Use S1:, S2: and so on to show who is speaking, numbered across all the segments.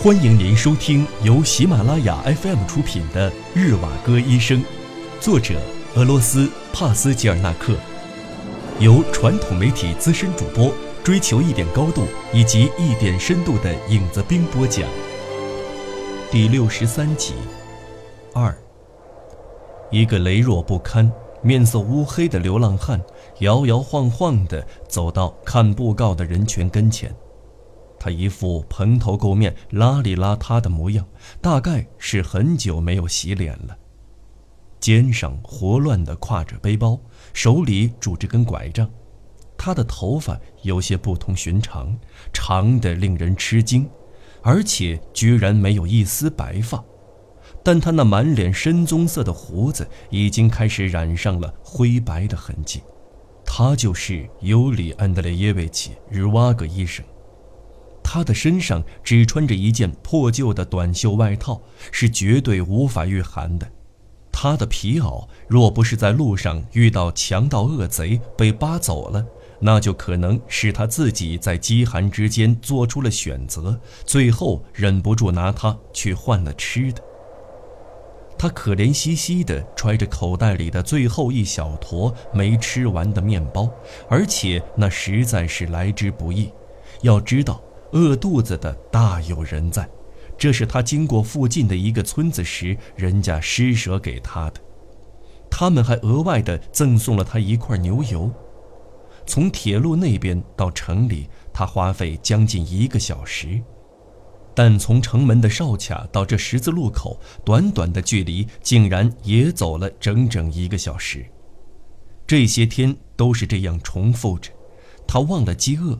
S1: 欢迎您收听由喜马拉雅 FM 出品的《日瓦戈医生》，作者俄罗斯帕斯吉尔纳克，由传统媒体资深主播追求一点高度以及一点深度的影子兵播讲。第六十三集，二。一个羸弱不堪、面色乌黑的流浪汉摇摇晃晃地走到看布告的人群跟前。他一副蓬头垢面、邋里邋遢的模样，大概是很久没有洗脸了。肩上胡乱地挎着背包，手里拄着根拐杖。他的头发有些不同寻常，长得令人吃惊，而且居然没有一丝白发。但他那满脸深棕色的胡子已经开始染上了灰白的痕迹。他就是尤里·安德烈耶维奇·日瓦格医生。他的身上只穿着一件破旧的短袖外套，是绝对无法御寒的。他的皮袄若不是在路上遇到强盗恶贼被扒走了，那就可能是他自己在饥寒之间做出了选择，最后忍不住拿它去换了吃的。他可怜兮兮地揣着口袋里的最后一小坨没吃完的面包，而且那实在是来之不易。要知道。饿肚子的大有人在，这是他经过附近的一个村子时，人家施舍给他的。他们还额外的赠送了他一块牛油。从铁路那边到城里，他花费将近一个小时，但从城门的哨卡到这十字路口，短短的距离竟然也走了整整一个小时。这些天都是这样重复着，他忘了饥饿。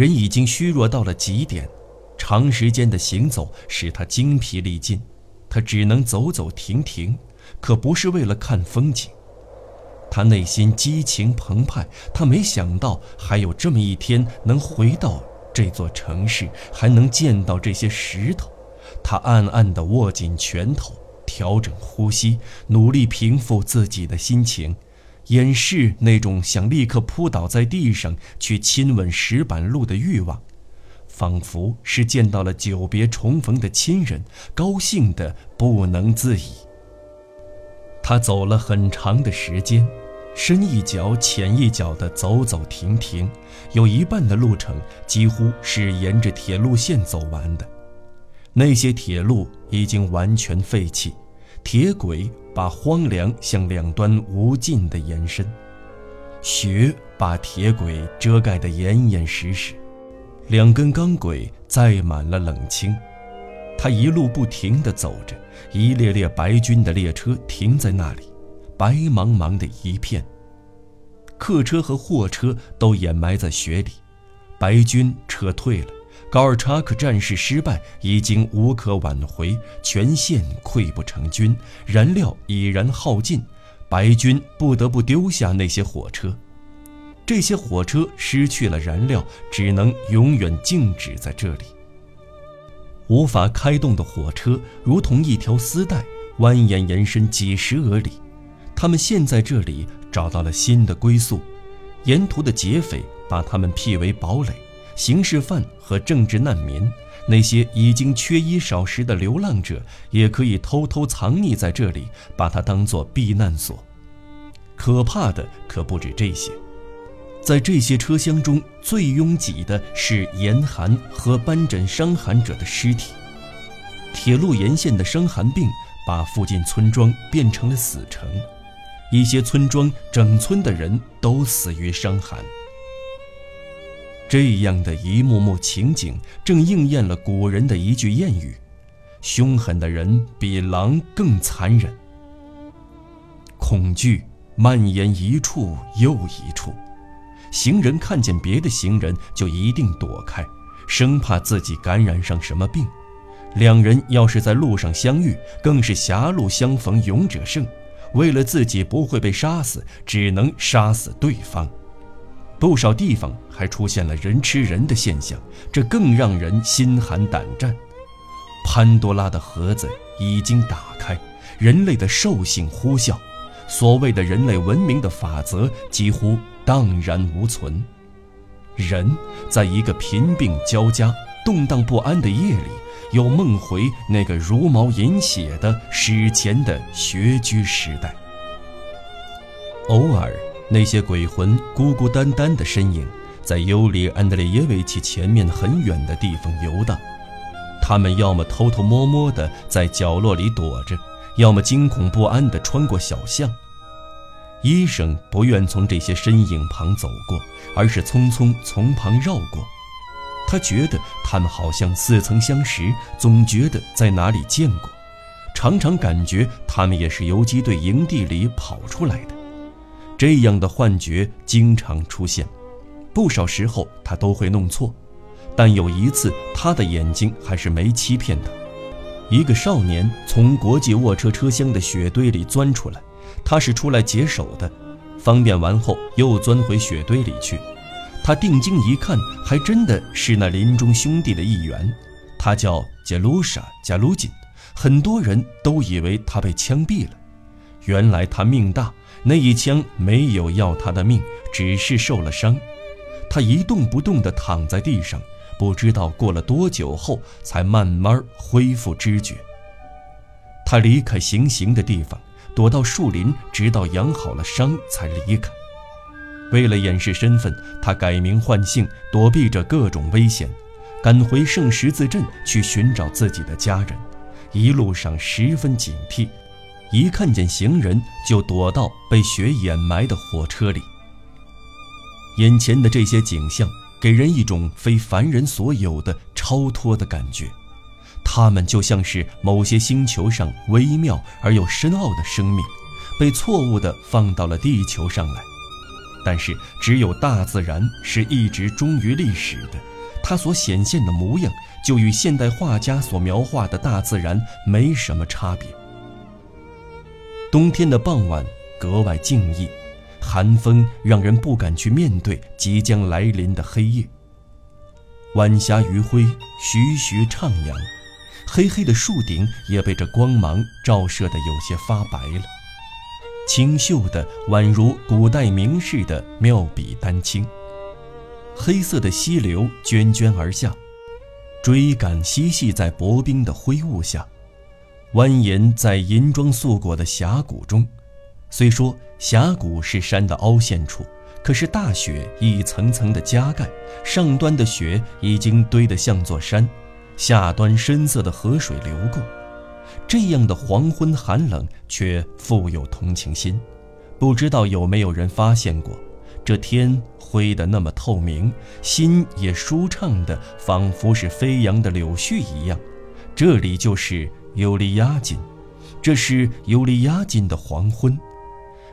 S1: 人已经虚弱到了极点，长时间的行走使他精疲力尽，他只能走走停停，可不是为了看风景。他内心激情澎湃，他没想到还有这么一天能回到这座城市，还能见到这些石头。他暗暗地握紧拳头，调整呼吸，努力平复自己的心情。掩饰那种想立刻扑倒在地上去亲吻石板路的欲望，仿佛是见到了久别重逢的亲人，高兴得不能自已。他走了很长的时间，深一脚浅一脚地走走停停，有一半的路程几乎是沿着铁路线走完的，那些铁路已经完全废弃。铁轨把荒凉向两端无尽地延伸，雪把铁轨遮盖得严严实实，两根钢轨载满了冷清。他一路不停地走着，一列列白军的列车停在那里，白茫茫的一片。客车和货车都掩埋在雪里，白军撤退了。高尔察克战事失败，已经无可挽回，全线溃不成军，燃料已然耗尽，白军不得不丢下那些火车。这些火车失去了燃料，只能永远静止在这里。无法开动的火车如同一条丝带，蜿蜒延伸几十俄里。他们现在这里找到了新的归宿，沿途的劫匪把他们辟为堡垒。刑事犯和政治难民，那些已经缺衣少食的流浪者，也可以偷偷藏匿在这里，把它当作避难所。可怕的可不止这些，在这些车厢中最拥挤的是严寒和斑疹伤寒者的尸体。铁路沿线的伤寒病把附近村庄变成了死城，一些村庄整村的人都死于伤寒。这样的一幕幕情景，正应验了古人的一句谚语：“凶狠的人比狼更残忍。”恐惧蔓延一处又一处，行人看见别的行人就一定躲开，生怕自己感染上什么病。两人要是在路上相遇，更是狭路相逢勇者胜。为了自己不会被杀死，只能杀死对方。不少地方还出现了人吃人的现象，这更让人心寒胆战。潘多拉的盒子已经打开，人类的兽性呼啸，所谓的人类文明的法则几乎荡然无存。人在一个贫病交加、动荡不安的夜里，又梦回那个茹毛饮血的史前的穴居时代。偶尔，那些鬼魂孤孤单单的身影，在尤里安德烈耶维奇前面很远的地方游荡。他们要么偷偷摸摸地在角落里躲着，要么惊恐不安地穿过小巷。医生不愿从这些身影旁走过，而是匆匆从旁绕过。他觉得他们好像似曾相识，总觉得在哪里见过，常常感觉他们也是游击队营地里跑出来的。这样的幻觉经常出现，不少时候他都会弄错，但有一次他的眼睛还是没欺骗他。一个少年从国际卧车车厢的雪堆里钻出来。他是出来解手的，方便完后又钻回雪堆里去。他定睛一看，还真的是那林中兄弟的一员。他叫杰卢莎·加卢金，很多人都以为他被枪毙了。原来他命大，那一枪没有要他的命，只是受了伤。他一动不动地躺在地上，不知道过了多久后才慢慢恢复知觉。他离开行刑的地方。躲到树林，直到养好了伤才离开。为了掩饰身份，他改名换姓，躲避着各种危险，赶回圣十字镇去寻找自己的家人。一路上十分警惕，一看见行人就躲到被雪掩埋的火车里。眼前的这些景象给人一种非凡人所有的超脱的感觉。他们就像是某些星球上微妙而又深奥的生命，被错误地放到了地球上来。但是，只有大自然是一直忠于历史的，它所显现的模样就与现代画家所描画的大自然没什么差别。冬天的傍晚格外静谧，寒风让人不敢去面对即将来临的黑夜。晚霞余晖徐徐徜徉。黑黑的树顶也被这光芒照射得有些发白了，清秀的宛如古代名士的妙笔丹青。黑色的溪流涓涓而下，追赶嬉戏在薄冰的灰雾下，蜿蜒在银装素裹的峡谷中。虽说峡谷是山的凹陷处，可是大雪一层层的加盖，上端的雪已经堆得像座山。下端深色的河水流过，这样的黄昏寒冷却富有同情心。不知道有没有人发现过，这天灰得那么透明，心也舒畅的，仿佛是飞扬的柳絮一样。这里就是尤利亚金，这是尤利亚金的黄昏。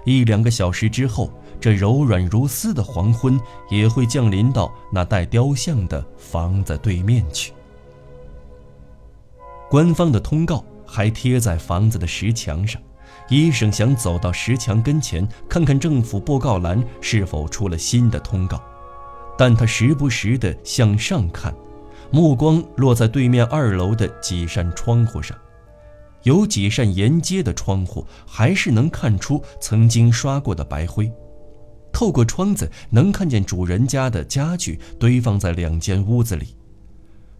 S1: 一两个小时之后，这柔软如丝的黄昏也会降临到那带雕像的房子对面去。官方的通告还贴在房子的石墙上，医生想走到石墙跟前看看政府布告栏是否出了新的通告，但他时不时地向上看，目光落在对面二楼的几扇窗户上，有几扇沿街的窗户还是能看出曾经刷过的白灰，透过窗子能看见主人家的家具堆放在两间屋子里。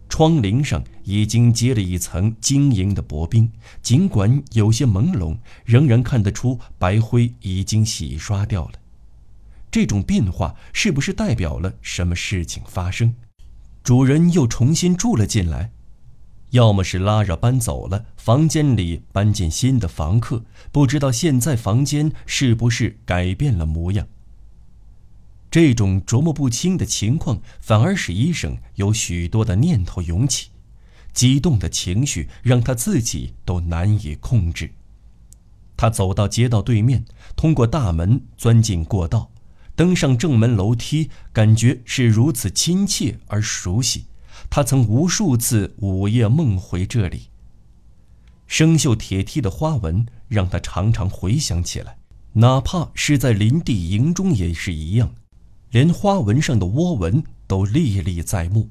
S1: 窗棂上已经结了一层晶莹的薄冰，尽管有些朦胧，仍然看得出白灰已经洗刷掉了。这种变化是不是代表了什么事情发生？主人又重新住了进来，要么是拉着搬走了，房间里搬进新的房客，不知道现在房间是不是改变了模样。这种琢磨不清的情况，反而使医生有许多的念头涌起，激动的情绪让他自己都难以控制。他走到街道对面，通过大门钻进过道，登上正门楼梯，感觉是如此亲切而熟悉。他曾无数次午夜梦回这里。生锈铁梯的花纹让他常常回想起来，哪怕是在林地营中也是一样。连花纹上的涡纹都历历在目，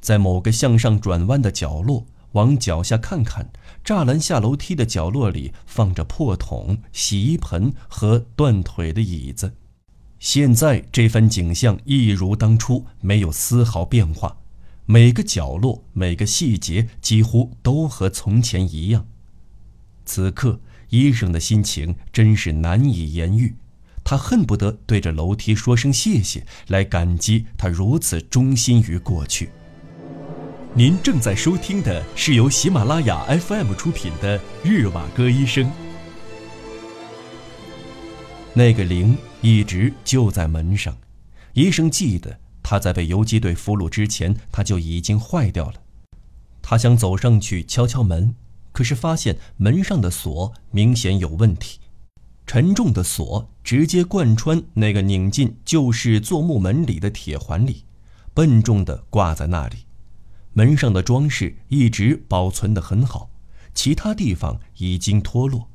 S1: 在某个向上转弯的角落，往脚下看看，栅栏下楼梯的角落里放着破桶、洗衣盆和断腿的椅子。现在这番景象一如当初，没有丝毫变化。每个角落、每个细节几乎都和从前一样。此刻，医生的心情真是难以言喻。他恨不得对着楼梯说声谢谢，来感激他如此忠心于过去。您正在收听的是由喜马拉雅 FM 出品的《日瓦戈医生》。那个铃一直就在门上，医生记得。他在被游击队俘虏之前，他就已经坏掉了。他想走上去敲敲门，可是发现门上的锁明显有问题，沉重的锁直接贯穿那个拧进旧式做木门里的铁环里，笨重地挂在那里。门上的装饰一直保存得很好，其他地方已经脱落。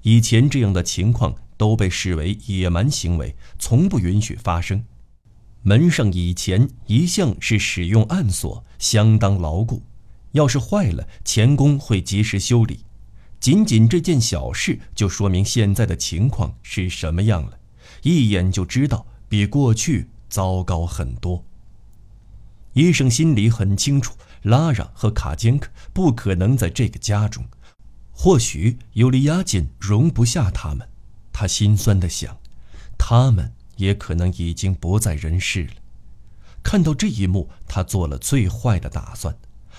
S1: 以前这样的情况都被视为野蛮行为，从不允许发生。门上以前一向是使用暗锁，相当牢固。要是坏了，钳工会及时修理。仅仅这件小事，就说明现在的情况是什么样了，一眼就知道比过去糟糕很多。医生心里很清楚，拉拉和卡坚克不可能在这个家中，或许尤利亚金容不下他们。他心酸地想，他们。也可能已经不在人世了。看到这一幕，他做了最坏的打算。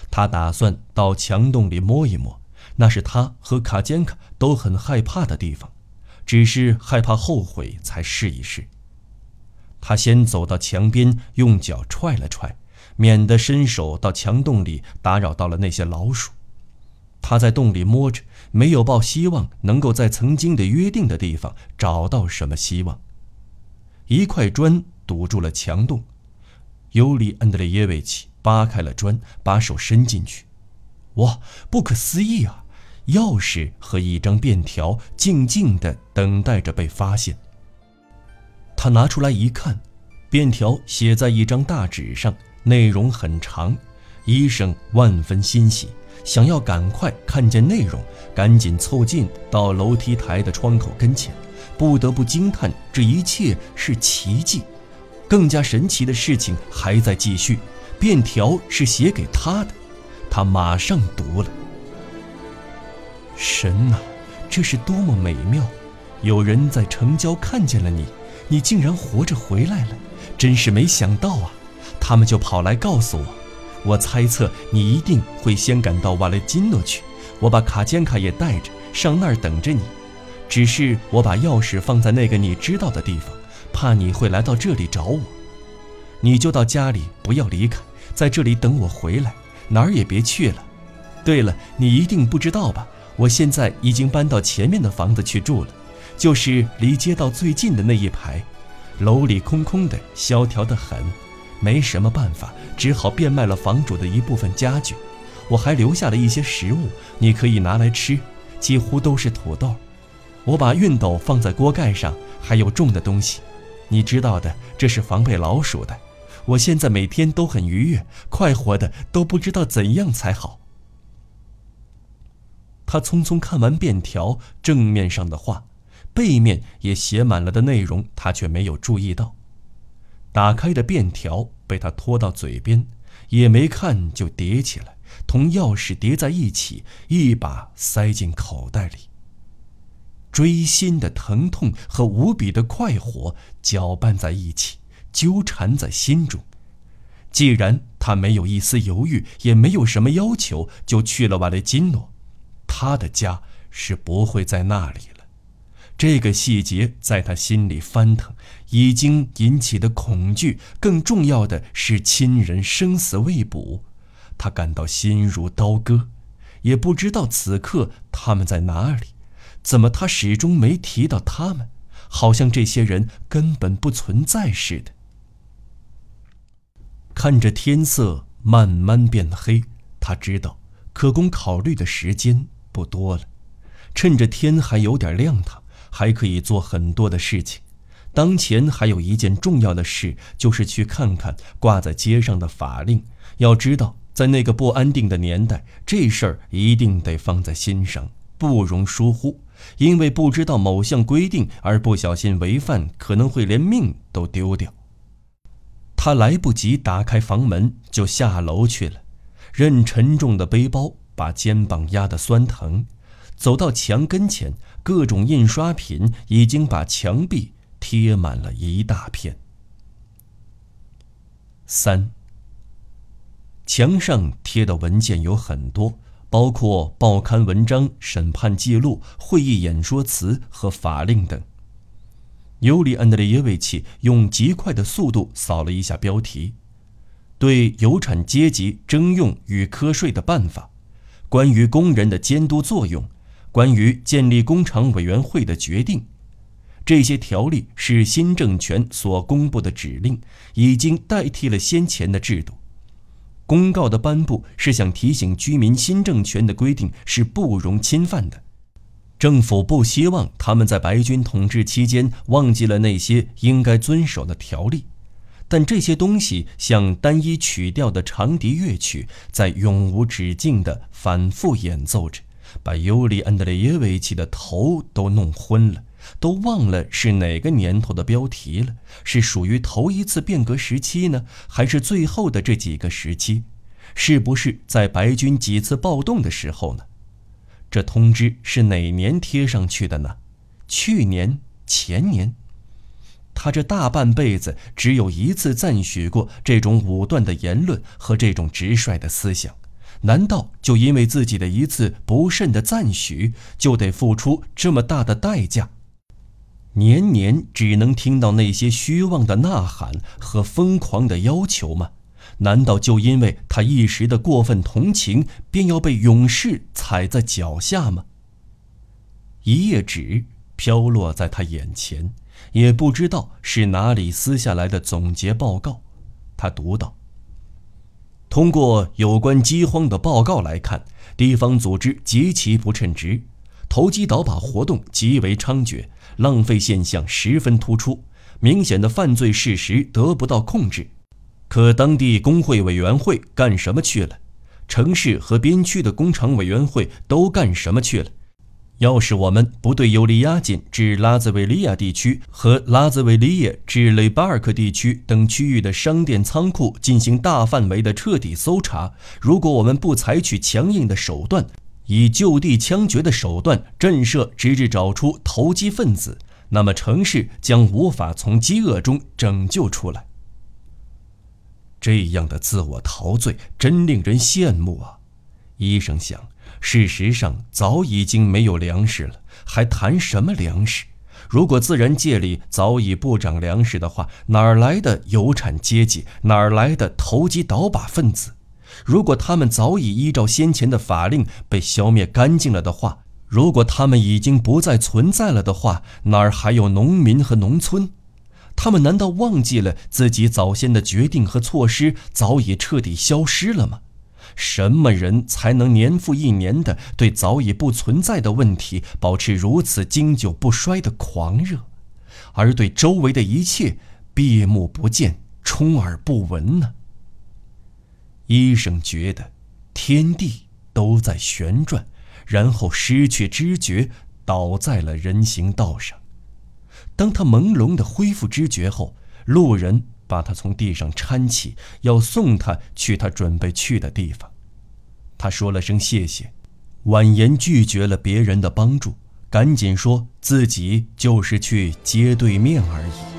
S1: 他打算到墙洞里摸一摸，那是他和卡坚卡都很害怕的地方，只是害怕后悔才试一试。他先走到墙边，用脚踹了踹，免得伸手到墙洞里打扰到了那些老鼠。他在洞里摸着，没有抱希望能够在曾经的约定的地方找到什么希望。一块砖堵住了墙洞，尤里安德烈耶维奇扒开了砖，把手伸进去。哇，不可思议啊！钥匙和一张便条静静地等待着被发现。他拿出来一看，便条写在一张大纸上，内容很长。医生万分欣喜，想要赶快看见内容，赶紧凑近到楼梯台的窗口跟前。不得不惊叹，这一切是奇迹。更加神奇的事情还在继续。便条是写给他的，他马上读了。神呐，这是多么美妙！有人在城郊看见了你，你竟然活着回来了，真是没想到啊！他们就跑来告诉我，我猜测你一定会先赶到瓦雷金诺去，我把卡坚卡也带着上那儿等着你。只是我把钥匙放在那个你知道的地方，怕你会来到这里找我。你就到家里，不要离开，在这里等我回来，哪儿也别去了。对了，你一定不知道吧？我现在已经搬到前面的房子去住了，就是离街道最近的那一排。楼里空空的，萧条得很，没什么办法，只好变卖了房主的一部分家具。我还留下了一些食物，你可以拿来吃，几乎都是土豆。我把熨斗放在锅盖上，还有重的东西，你知道的，这是防备老鼠的。我现在每天都很愉悦，快活的都不知道怎样才好。他匆匆看完便条正面上的话，背面也写满了的内容，他却没有注意到。打开的便条被他拖到嘴边，也没看就叠起来，同钥匙叠在一起，一把塞进口袋里。锥心的疼痛和无比的快活搅拌在一起，纠缠在心中。既然他没有一丝犹豫，也没有什么要求，就去了瓦雷金诺，他的家是不会在那里了。这个细节在他心里翻腾，已经引起的恐惧。更重要的是，亲人生死未卜，他感到心如刀割，也不知道此刻他们在哪里。怎么他始终没提到他们？好像这些人根本不存在似的。看着天色慢慢变黑，他知道可供考虑的时间不多了。趁着天还有点亮堂，还可以做很多的事情。当前还有一件重要的事，就是去看看挂在街上的法令。要知道，在那个不安定的年代，这事儿一定得放在心上，不容疏忽。因为不知道某项规定而不小心违反，可能会连命都丢掉。他来不及打开房门，就下楼去了，任沉重的背包把肩膀压得酸疼。走到墙跟前，各种印刷品已经把墙壁贴满了一大片。三。墙上贴的文件有很多，包括报刊文章、审判记录、会议演说词和法令等。尤里·安德烈耶维奇用极快的速度扫了一下标题：“对有产阶级征用与瞌睡的办法，关于工人的监督作用，关于建立工厂委员会的决定。这些条例是新政权所公布的指令，已经代替了先前的制度。公告的颁布是想提醒居民，新政权的规定是不容侵犯的。”政府不希望他们在白军统治期间忘记了那些应该遵守的条例，但这些东西像单一曲调的长笛乐曲，在永无止境地反复演奏着，把尤里·安德烈耶维奇的头都弄昏了，都忘了是哪个年头的标题了，是属于头一次变革时期呢，还是最后的这几个时期？是不是在白军几次暴动的时候呢？这通知是哪年贴上去的呢？去年、前年。他这大半辈子只有一次赞许过这种武断的言论和这种直率的思想，难道就因为自己的一次不慎的赞许，就得付出这么大的代价？年年只能听到那些虚妄的呐喊和疯狂的要求吗？难道就因为他一时的过分同情，便要被勇士踩在脚下吗？一页纸飘落在他眼前，也不知道是哪里撕下来的总结报告。他读道：“通过有关饥荒的报告来看，地方组织极其不称职，投机倒把活动极为猖獗，浪费现象十分突出，明显的犯罪事实得不到控制。”可当地工会委员会干什么去了？城市和边区的工厂委员会都干什么去了？要是我们不对尤利亚金至拉兹维利亚地区和拉兹维利亚至雷巴尔克地区等区域的商店仓库进行大范围的彻底搜查，如果我们不采取强硬的手段，以就地枪决的手段震慑，直至找出投机分子，那么城市将无法从饥饿中拯救出来。这样的自我陶醉真令人羡慕啊！医生想，事实上早已经没有粮食了，还谈什么粮食？如果自然界里早已不长粮食的话，哪儿来的有产阶级？哪儿来的投机倒把分子？如果他们早已依照先前的法令被消灭干净了的话，如果他们已经不再存在了的话，哪儿还有农民和农村？他们难道忘记了自己早先的决定和措施早已彻底消失了吗？什么人才能年复一年的对早已不存在的问题保持如此经久不衰的狂热，而对周围的一切闭目不见、充耳不闻呢？医生觉得天地都在旋转，然后失去知觉，倒在了人行道上。当他朦胧地恢复知觉后，路人把他从地上搀起，要送他去他准备去的地方。他说了声谢谢，婉言拒绝了别人的帮助，赶紧说自己就是去街对面而已。